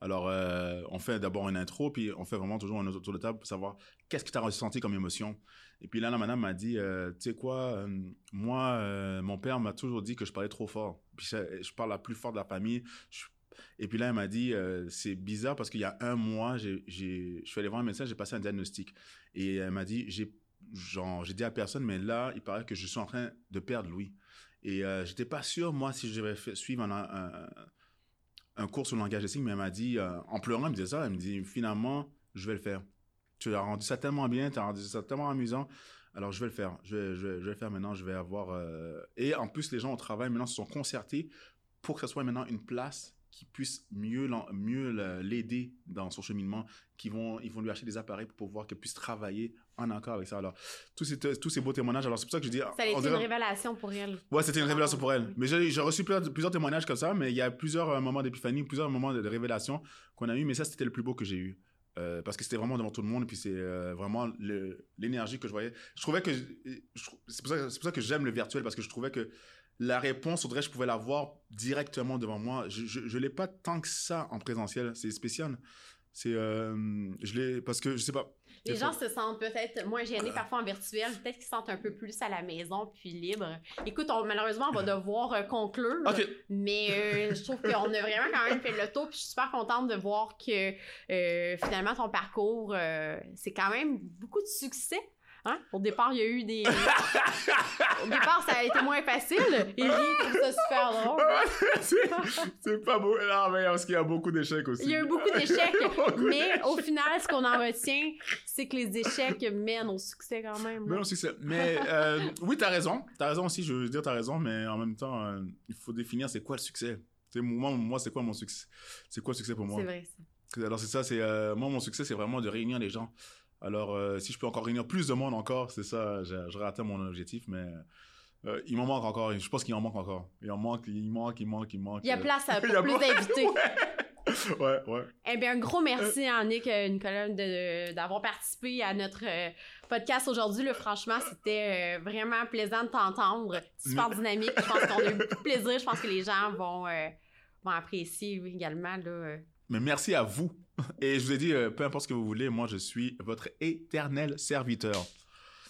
Speaker 2: Alors, euh, on fait d'abord une intro, puis on fait vraiment toujours un autre tour de table pour savoir qu'est-ce que tu as ressenti comme émotion. Et puis là, la madame m'a dit, euh, tu sais quoi, euh, moi, mon père m'a toujours dit que je parlais trop fort. Puis je, parle la plus fort de la famille. Et puis là, elle m'a dit, c'est bizarre parce qu'il y a un mois, je suis allé voir un médecin, j'ai passé un diagnostic. Et elle m'a dit, j'ai, dit à personne, mais là, il paraît que je suis en train de perdre Louis. Et euh, j'étais pas sûr, moi, si je vais faire- suivre un, un cours sur le langage des signes, mais elle m'a dit, euh, en pleurant, elle me disait ça, elle me dit, finalement, je vais le faire. Tu as rendu ça tellement bien, tu as rendu ça tellement amusant. Alors, je vais le faire. Je vais, je vais, le faire maintenant. Je vais avoir. euh, Et en plus, les gens au travail maintenant se sont concertés pour que ce soit maintenant une place qui puisse mieux, l'aider dans son cheminement, qui vont, ils vont lui acheter des appareils pour pouvoir qu'elle puisse travailler en accord avec ça. Alors, tous ces, tous ces beaux témoignages, alors c'est pour ça que je dis...
Speaker 1: Ça a été une révélation pour elle.
Speaker 2: Ouais, c'était une révélation pour elle. Mais j'ai reçu plusieurs, plusieurs témoignages comme ça, mais il y a plusieurs euh, moments d'épiphanie, plusieurs moments de, de révélation qu'on a eu, mais ça, c'était le plus beau que j'ai eu. Euh, parce que c'était vraiment devant tout le monde, et puis c'est euh, vraiment l'énergie que je voyais. Je trouvais que. C'est pour, ça- c'est pour ça que j'aime le virtuel, parce que je trouvais que la réponse, que je pouvais l'avoir directement devant moi. Je, je l'ai pas tant que ça en présentiel. C'est spécial. C'est. je l'ai. Parce que je sais pas.
Speaker 1: Les gens se sentent peut-être moins gênés parfois en virtuel, peut-être qu'ils se sentent un peu plus à la maison puis libres. Écoute, on- malheureusement, on va devoir euh, conclure. Mais euh, je trouve qu'on a vraiment quand même fait le tour. Puis je suis super contente de voir que euh, finalement ton parcours, euh, c'est quand même beaucoup de succès. Hein? Au départ, il y a eu des. Au départ, ça a été moins facile. Eric trouve ça super drôle.
Speaker 2: c'est pas beau. Non, mais parce qu'il y a beaucoup d'échecs aussi.
Speaker 1: Il y a eu beaucoup d'échecs, mais au final, ce qu'on en retient, c'est que les échecs mènent au succès quand même. Là.
Speaker 2: non, c'est ça. Mais euh, oui, t'as raison. T'as raison aussi, je veux dire, t'as raison, mais en même temps, euh, il faut définir c'est quoi le succès. Moi, moi c'est quoi mon succès? C'est quoi le succès pour moi?
Speaker 1: C'est vrai, ça.
Speaker 2: Alors, c'est ça, c'est. euh, moi, mon succès, c'est vraiment de réunir les gens. Alors, euh, si je peux encore réunir plus de monde encore, c'est ça, j'aurais atteint mon objectif, mais. euh, il m'en manque encore. Je pense qu'il en manque encore. Il en manque, il manque, il manque, il manque.
Speaker 1: Il y a
Speaker 2: euh,
Speaker 1: place à- pour plus d'invités.
Speaker 2: Ouais, ouais.
Speaker 1: Eh bien, un gros merci à Nick, Nicolas, d'avoir participé à notre podcast aujourd'hui. là. Franchement, c'était vraiment plaisant de t'entendre. Super dynamique. Je pense qu'on a eu beaucoup de plaisir. Je pense que les gens vont, vont apprécier également. Là.
Speaker 2: Mais merci à vous. Et je vous ai dit, euh, peu importe ce que vous voulez, moi, je suis votre éternel serviteur.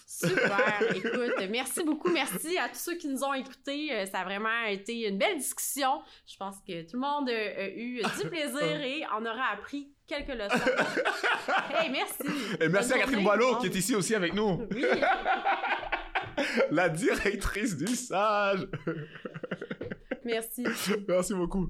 Speaker 1: Super. Écoute, merci beaucoup. Merci à tous ceux qui nous ont écoutés. Euh, Ça a vraiment été une belle discussion. Je pense que tout le monde euh, a eu du plaisir et en aura appris quelques leçons. Hey, merci.
Speaker 2: Et merci
Speaker 1: Bonne
Speaker 2: à Catherine. Boileau qui est ici aussi avec nous.
Speaker 1: Oui.
Speaker 2: La directrice du sage.
Speaker 1: Merci.
Speaker 2: Merci beaucoup.